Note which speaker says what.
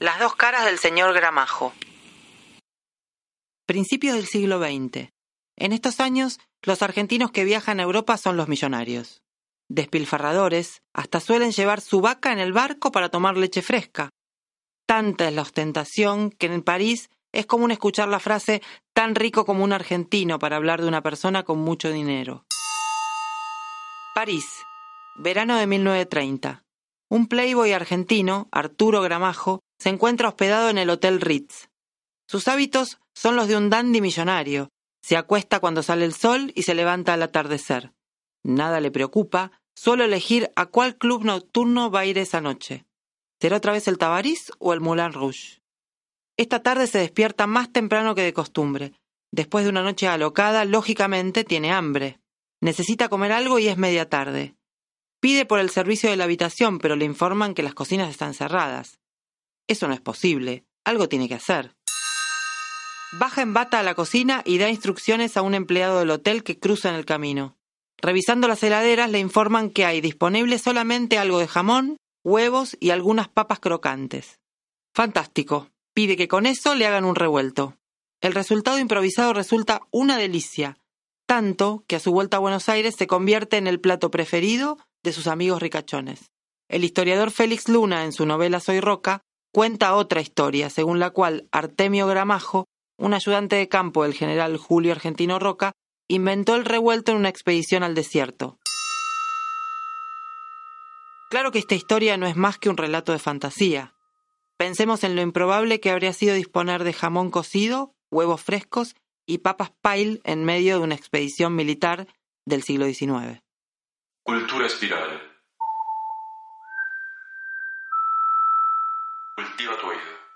Speaker 1: Las dos caras del señor Gramajo. Principios del siglo XX. En estos años, los argentinos que viajan a Europa son los millonarios. Despilfarradores, hasta suelen llevar su vaca en el barco para tomar leche fresca. Tanta es la ostentación que en París es común escuchar la frase tan rico como un argentino para hablar de una persona con mucho dinero. París, verano de 1930. Un playboy argentino, Arturo Gramajo, se encuentra hospedado en el Hotel Ritz. Sus hábitos son los de un dandy millonario. Se acuesta cuando sale el sol y se levanta al atardecer. Nada le preocupa, solo elegir a cuál club nocturno va a ir esa noche. ¿Será otra vez el Tabarís o el Moulin Rouge? Esta tarde se despierta más temprano que de costumbre. Después de una noche alocada, lógicamente tiene hambre. Necesita comer algo y es media tarde. Pide por el servicio de la habitación, pero le informan que las cocinas están cerradas. Eso no es posible. Algo tiene que hacer. Baja en bata a la cocina y da instrucciones a un empleado del hotel que cruza en el camino. Revisando las heladeras le informan que hay disponible solamente algo de jamón, huevos y algunas papas crocantes. Fantástico. Pide que con eso le hagan un revuelto. El resultado improvisado resulta una delicia, tanto que a su vuelta a Buenos Aires se convierte en el plato preferido de sus amigos ricachones. El historiador Félix Luna, en su novela Soy Roca, cuenta otra historia, según la cual Artemio Gramajo, un ayudante de campo del general Julio Argentino Roca, inventó el revuelto en una expedición al desierto. Claro que esta historia no es más que un relato de fantasía. Pensemos en lo improbable que habría sido disponer de jamón cocido, huevos frescos y papas pile en medio de una expedición militar del siglo XIX.
Speaker 2: Cultura espiral. Cultiva tu oído.